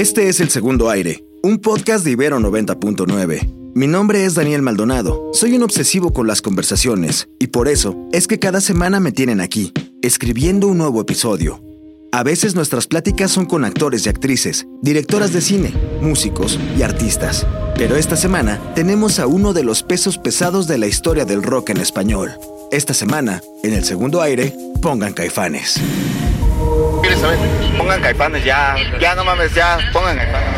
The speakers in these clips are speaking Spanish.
Este es El Segundo Aire, un podcast de Ibero 90.9. Mi nombre es Daniel Maldonado, soy un obsesivo con las conversaciones y por eso es que cada semana me tienen aquí, escribiendo un nuevo episodio. A veces nuestras pláticas son con actores y actrices, directoras de cine, músicos y artistas. Pero esta semana tenemos a uno de los pesos pesados de la historia del rock en español. Esta semana, en el segundo aire, pongan caifanes. Pongan caifanes ya. Ya no mames, ya. Pongan caifanes.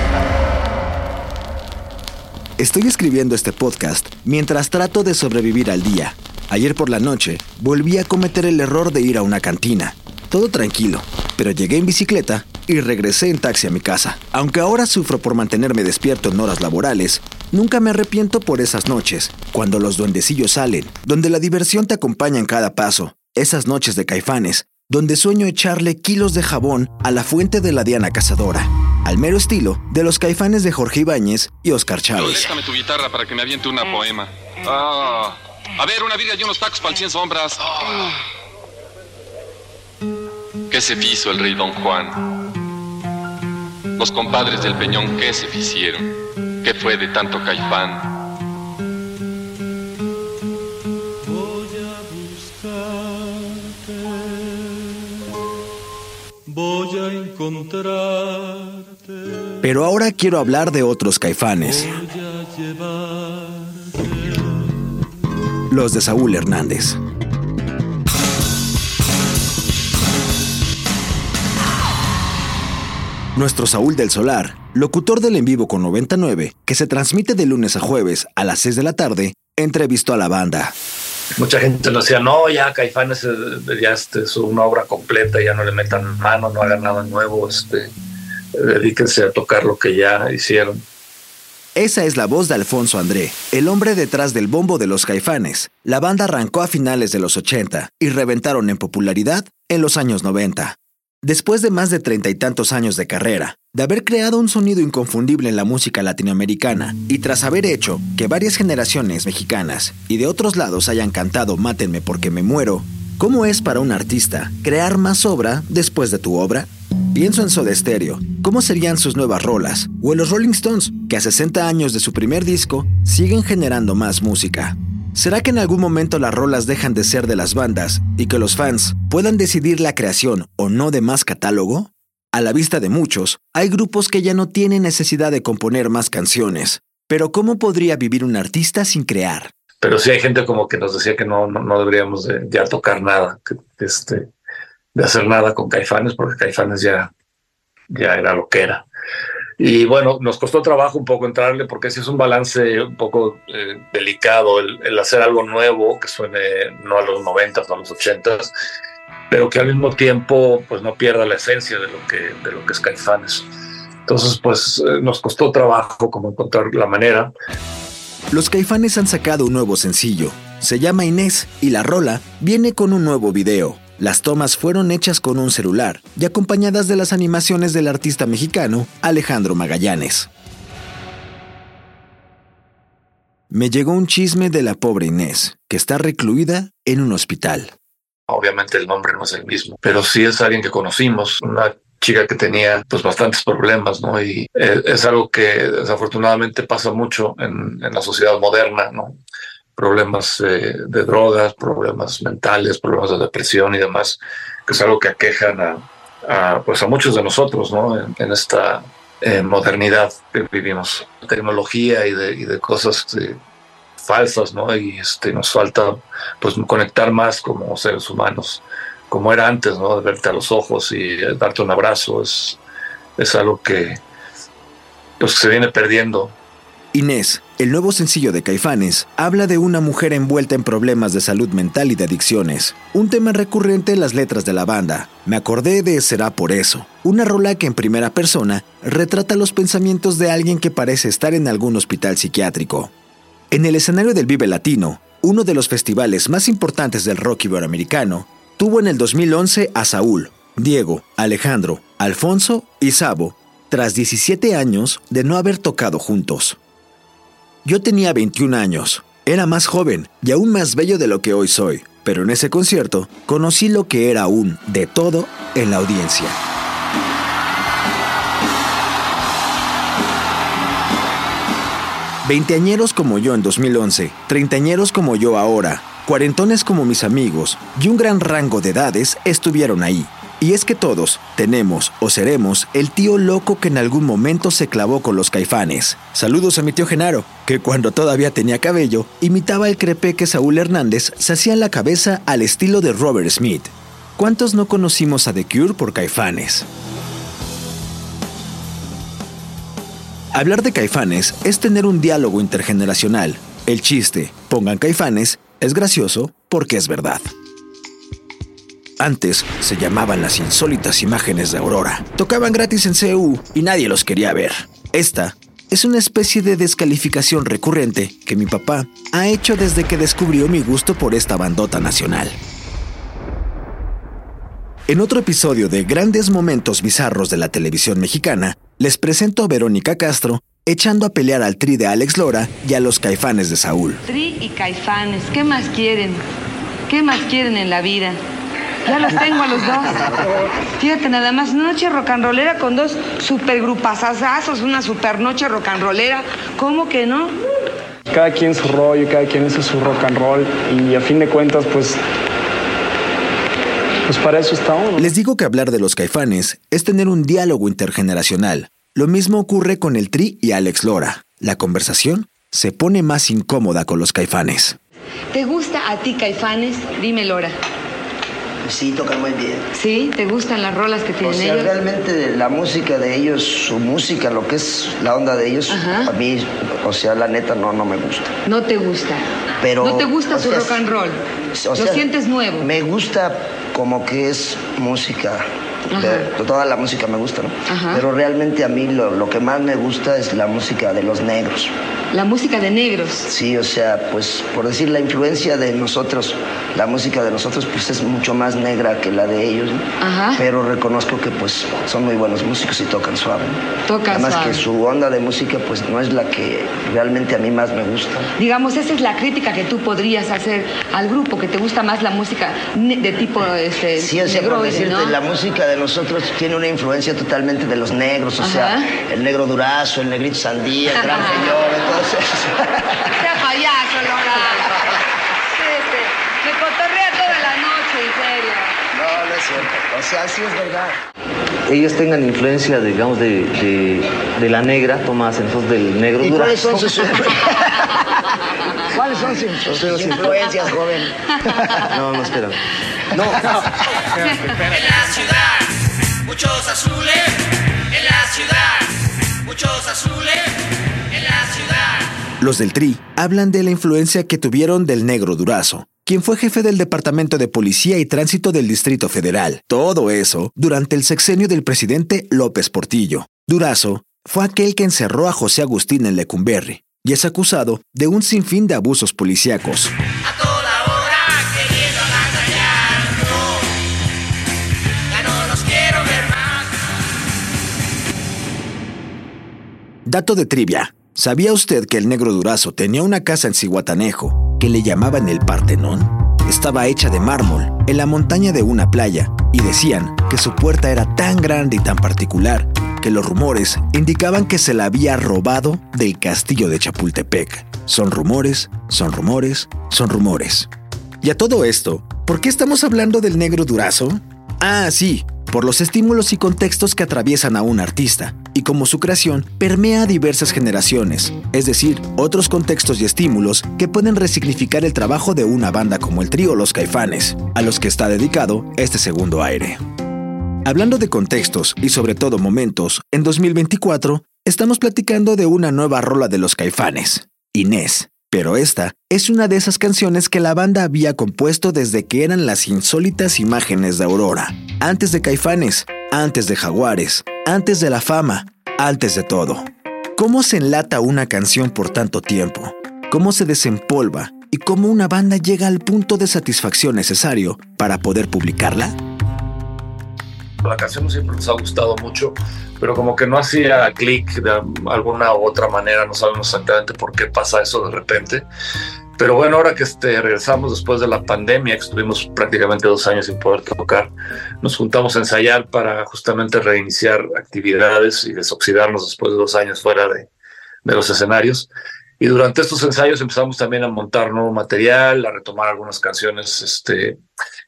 Estoy escribiendo este podcast mientras trato de sobrevivir al día. Ayer por la noche volví a cometer el error de ir a una cantina. Todo tranquilo, pero llegué en bicicleta y regresé en taxi a mi casa. Aunque ahora sufro por mantenerme despierto en horas laborales, nunca me arrepiento por esas noches, cuando los duendecillos salen, donde la diversión te acompaña en cada paso. Esas noches de caifanes, donde sueño echarle kilos de jabón a la fuente de la Diana Cazadora, al mero estilo de los caifanes de Jorge Ibáñez y Oscar Chávez. Déjame tu guitarra para que me aviente una poema. Ah. A ver, una vida y unos tacos para el cien sombras. Ah. ¿Qué se hizo el rey Don Juan? Los compadres del Peñón, ¿qué se hicieron? ¿Qué fue de tanto caifán? Pero ahora quiero hablar de otros caifanes, los de Saúl Hernández. Nuestro Saúl del Solar, locutor del en vivo con 99, que se transmite de lunes a jueves a las 6 de la tarde, entrevistó a la banda. mucha gente nos decía, no, ya Caifanes eh, ya este, es una obra completa, ya no le metan mano, no hagan nada nuevo, este, dedíquense a tocar lo que ya hicieron. Esa es la voz de Alfonso André, el hombre detrás del bombo de los caifanes. La banda arrancó a finales de los 80 y reventaron en popularidad en los años 90. Después de más de treinta y tantos años de carrera, de haber creado un sonido inconfundible en la música latinoamericana y tras haber hecho que varias generaciones mexicanas y de otros lados hayan cantado Mátenme porque me muero, ¿cómo es para un artista crear más obra después de tu obra? Pienso en Soda Stereo, ¿cómo serían sus nuevas rolas? O en los Rolling Stones, que a 60 años de su primer disco siguen generando más música. ¿Será que en algún momento las rolas dejan de ser de las bandas y que los fans puedan decidir la creación o no de más catálogo? A la vista de muchos, hay grupos que ya no tienen necesidad de componer más canciones. Pero ¿cómo podría vivir un artista sin crear? Pero sí hay gente como que nos decía que no, no, deberíamos de ya tocar nada, que, este, de hacer nada con Caifanes, porque Caifanes ya, ya era lo que era. Y bueno, nos costó trabajo un poco entrarle porque sí es un balance un poco eh, delicado el, hacer algo nuevo que suene no a los 90, no a los 80, pero que al mismo tiempo pues no pierda la esencia de lo que, de lo que es Caifanes. Entonces pues eh, nos costó trabajo como encontrar la manera. Los Caifanes han sacado un nuevo sencillo. Se llama Inés y la rola viene con un nuevo video. Las tomas fueron hechas con un celular y acompañadas de las animaciones del artista mexicano Alejandro Magallanes. Me llegó un chisme de la pobre Inés, que está recluida en un hospital. Obviamente el nombre no es el mismo, pero sí es alguien que conocimos, una chica que tenía pues bastantes problemas, ¿no? Y eh, es algo que desafortunadamente pasa mucho en, en la sociedad moderna, ¿no? Problemas eh, de drogas, problemas mentales, problemas de depresión y demás, que es algo que aquejan a, pues a muchos de nosotros ¿no? en, esta eh, modernidad que vivimos, tecnología y de, y de cosas eh, falsas, ¿no? Y este, nos falta pues conectar más como seres humanos, como era antes, ¿no? De verte a los ojos y darte un abrazo, es, es algo que pues, se viene perdiendo Inés, el nuevo sencillo de Caifanes, habla de una mujer envuelta en problemas de salud mental y de adicciones, un tema recurrente en las letras de la banda. Me acordé de Será por eso, una rola que en primera persona retrata los pensamientos de alguien que parece estar en algún hospital psiquiátrico. En el escenario del Vive Latino, uno de los festivales más importantes del rock iberoamericano, tuvo en el 2011 a Saúl, Diego, Alejandro, Alfonso y Sabo, tras 17 años de no haber tocado juntos. Yo tenía 21 años, era más joven y aún más bello de lo que hoy soy, pero en ese concierto conocí lo que era un de todo en la audiencia. Veinteañeros como yo en 2011, treintañeros como yo ahora, cuarentones como mis amigos y un gran rango de edades estuvieron ahí, y es que todos tenemos o seremos el tío loco que en algún momento se clavó con los caifanes. Saludos a mi tío Genaro, que cuando todavía tenía cabello, imitaba el crepé que Saúl Hernández se hacía en la cabeza al estilo de Robert Smith. ¿Cuántos no conocimos a The Cure por caifanes? Hablar de caifanes es tener un diálogo intergeneracional. El chiste, pongan caifanes, es gracioso porque es verdad. Antes se llamaban las insólitas imágenes de Aurora. Tocaban gratis en CU y nadie los quería ver. Esta es una especie de descalificación recurrente que mi papá ha hecho desde que descubrió mi gusto por esta bandota nacional. En otro episodio de Grandes Momentos Bizarros de la televisión mexicana, les presento a Verónica Castro echando a pelear al tri de Alex Lora y a los caifanes de Saúl. Tri y caifanes, ¿qué más quieren? ¿Qué más quieren en la vida? Ya los tengo a los dos. Fíjate nada más, una noche rock and rollera con dos supergrupazazazos, una super noche rock and rollera. ¿Cómo que no? Cada quien su rollo, cada quien hace su rock and roll y a fin de cuentas, pues pues para eso está uno. Les digo que hablar de los caifanes es tener un diálogo intergeneracional. Lo mismo ocurre con el Tri y Alex Lora. La conversación se pone más incómoda con los caifanes. ¿Te gusta a ti, caifanes? Dime, Lora. Sí, tocan muy bien. ¿Sí? ¿Te gustan las rolas que O tienen sea, ellos? realmente la música de ellos, su música, lo que es la onda de ellos, Ajá. a mí, o sea, la neta no, no me gusta. No te gusta. Pero, no te gusta o su sea, rock and roll. O Lo sientes nuevo. Me gusta como que es música. De- toda la música me gusta, ¿no? Ajá. Pero realmente a mí lo, lo que más me gusta es la música de los negros. La música de negros. Sí, o sea, pues por decir la influencia de nosotros, la música de nosotros pues es mucho más negra que la de ellos, ¿no? Ajá. Pero reconozco que pues son muy buenos músicos y tocan suave. ¿no? Tocan Además suave. que su onda de música pues no es la que realmente a mí más me gusta. Digamos, esa es la crítica que tú podrías hacer al grupo, que te gusta más la música de tipo este, Sí, o sea, por negroide, decirte, ¿no? la música de nosotros tiene una influencia totalmente de los negros, o Ajá. sea, el negro durazo, el negrito sandía, el gran señor, entonces... Sea payaso, Lora. Sí, sí. Me cotorrea toda la noche, en serio. No, no es cierto. O sea, sí es verdad. ellos tengan influencia, digamos, de, de, de la negra, Tomás, entonces del negro ¿Y cuáles son sus, ¿Cuáles son sus, sus influencias, joven? No, no, espera. No, En la ciudad, muchos azules. En la ciudad, muchos azules. En la ciudad. Los del Tri hablan de la influencia que tuvieron del negro Durazo, quien fue jefe del Departamento de Policía y Tránsito del Distrito Federal. Todo eso durante el sexenio del presidente López Portillo. Durazo fue aquel que encerró a José Agustín en Lecumberri y es acusado de un sinfín de abusos policíacos. Dato de trivia. ¿Sabía usted que el negro Durazo tenía una casa en Cihuatanejo que le llamaban el Partenón? Estaba hecha de mármol en la montaña de una playa y decían que su puerta era tan grande y tan particular que los rumores indicaban que se la había robado del castillo de Chapultepec. Son rumores, son rumores, son rumores. Y a todo esto, ¿por qué estamos hablando del negro Durazo? Ah, sí, por los estímulos y contextos que atraviesan a un artista, y como su creación permea a diversas generaciones, es decir, otros contextos y estímulos que pueden resignificar el trabajo de una banda como el trío Los Caifanes, a los que está dedicado este segundo aire. Hablando de contextos y sobre todo momentos, en 2024 Estamos platicando de una nueva rola de los caifanes, Inés. Pero esta es una de esas canciones que la banda había compuesto desde que eran las insólitas imágenes de Aurora, antes de Caifanes, antes de Jaguares, antes de la fama, antes de todo. ¿Cómo se enlata una canción por tanto tiempo? ¿Cómo se desempolva? ¿Y cómo una banda llega al punto de satisfacción necesario para poder publicarla? La canción siempre nos ha gustado mucho, pero como que no hacía clic de alguna u otra manera, no sabemos exactamente por qué pasa eso de repente. Pero bueno, ahora que este, regresamos después de la pandemia, que estuvimos prácticamente dos años sin poder tocar, nos juntamos a ensayar para justamente reiniciar actividades y desoxidarnos después de dos años fuera de, de los escenarios. Y durante estos ensayos empezamos también a montar nuevo material, a retomar algunas canciones este,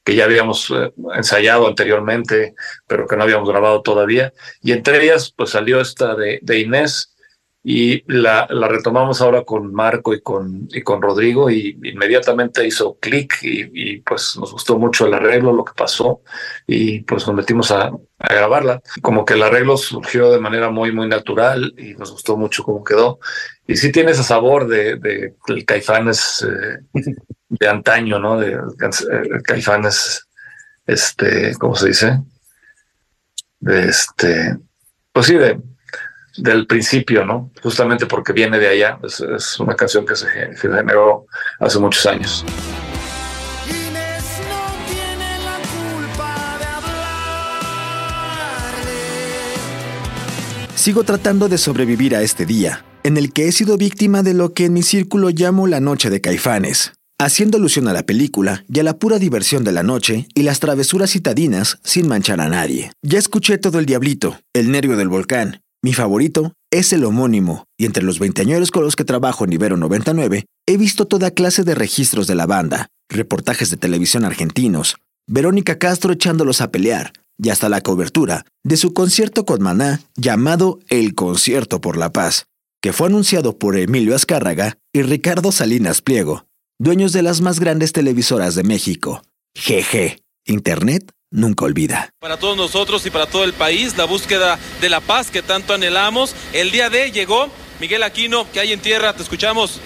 que ya habíamos eh, ensayado anteriormente, pero que no habíamos grabado todavía. Y entre ellas, pues salió esta de, de Inés, y la, la, retomamos ahora con Marco y con, y con Rodrigo y inmediatamente hizo clic y, y, pues nos gustó mucho el arreglo, lo que pasó y pues nos metimos a, a, grabarla. Como que el arreglo surgió de manera muy, muy natural y nos gustó mucho cómo quedó. Y sí tiene ese sabor de, de, de caifanes eh, de antaño, ¿no? De, de caifanes, este, ¿cómo se dice? De este, pues sí, de del principio, ¿no? Justamente porque viene de allá. Es, es una canción que se, se, generó hace muchos años. Sigo tratando de sobrevivir a este día, en el que he sido víctima de lo que en mi círculo llamo la noche de caifanes, haciendo alusión a la película y a la pura diversión de la noche y las travesuras citadinas sin manchar a nadie. Ya escuché todo el diablito, el nervio del volcán, mi favorito es el homónimo, y entre los veinteañeros con los que trabajo en Ibero 99, he visto toda clase de registros de la banda, reportajes de televisión argentinos, Verónica Castro echándolos a pelear, y hasta la cobertura de su concierto con Maná llamado El Concierto por la Paz, que fue anunciado por Emilio Azcárraga y Ricardo Salinas Pliego, dueños de las más grandes televisoras de México. GG. Internet nunca olvida. Para todos nosotros y para todo el país, la búsqueda de la paz que tanto anhelamos. El día de llegó Miguel Aquino, que hay en tierra, te escuchamos.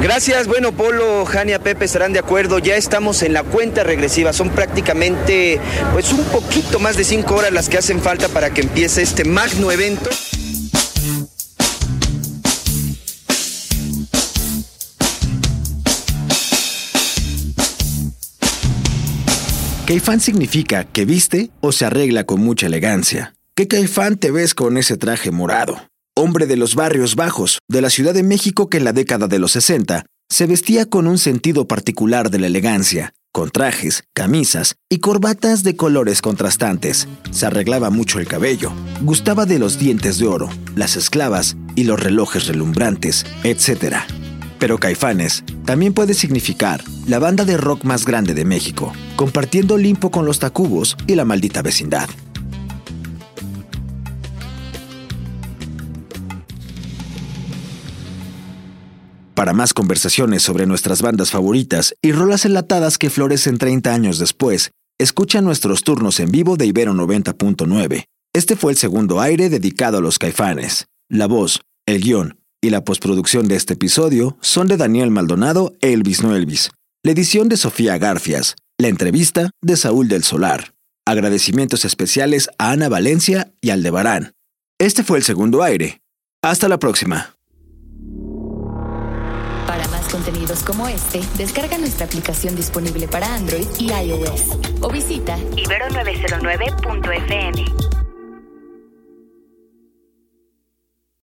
Gracias, bueno, Polo, Jania, Pepe estarán de acuerdo, ya estamos en la cuenta regresiva, son prácticamente pues un poquito más de cinco horas las que hacen falta para que empiece este magno evento. Caifán significa que viste o se arregla con mucha elegancia. ¿Qué Caifán te ves con ese traje morado? Hombre de los barrios bajos, de la Ciudad de México que en la década de los 60 se vestía con un sentido particular de la elegancia, con trajes, camisas y corbatas de colores contrastantes. Se arreglaba mucho el cabello, gustaba de los dientes de oro, las esclavas y los relojes relumbrantes, etc. Pero Caifanes también puede significar la banda de rock más grande de México, compartiendo Olimpo con los Tacubos y la maldita vecindad. Para más conversaciones sobre nuestras bandas favoritas y rolas enlatadas que florecen 30 años después, escucha nuestros turnos en vivo de Ibero 90.9. Este fue el segundo aire dedicado a los caifanes. La voz, el guion y la postproducción de este episodio son de Daniel Maldonado e Elvis No Elvis. La edición de Sofía Garfias. La entrevista de Saúl del Solar. Agradecimientos especiales a Ana Valencia y Aldebarán. Este fue el segundo aire. Hasta la próxima. Para más contenidos como este, descarga nuestra aplicación disponible para Android y iOS o visita ibero909.fm.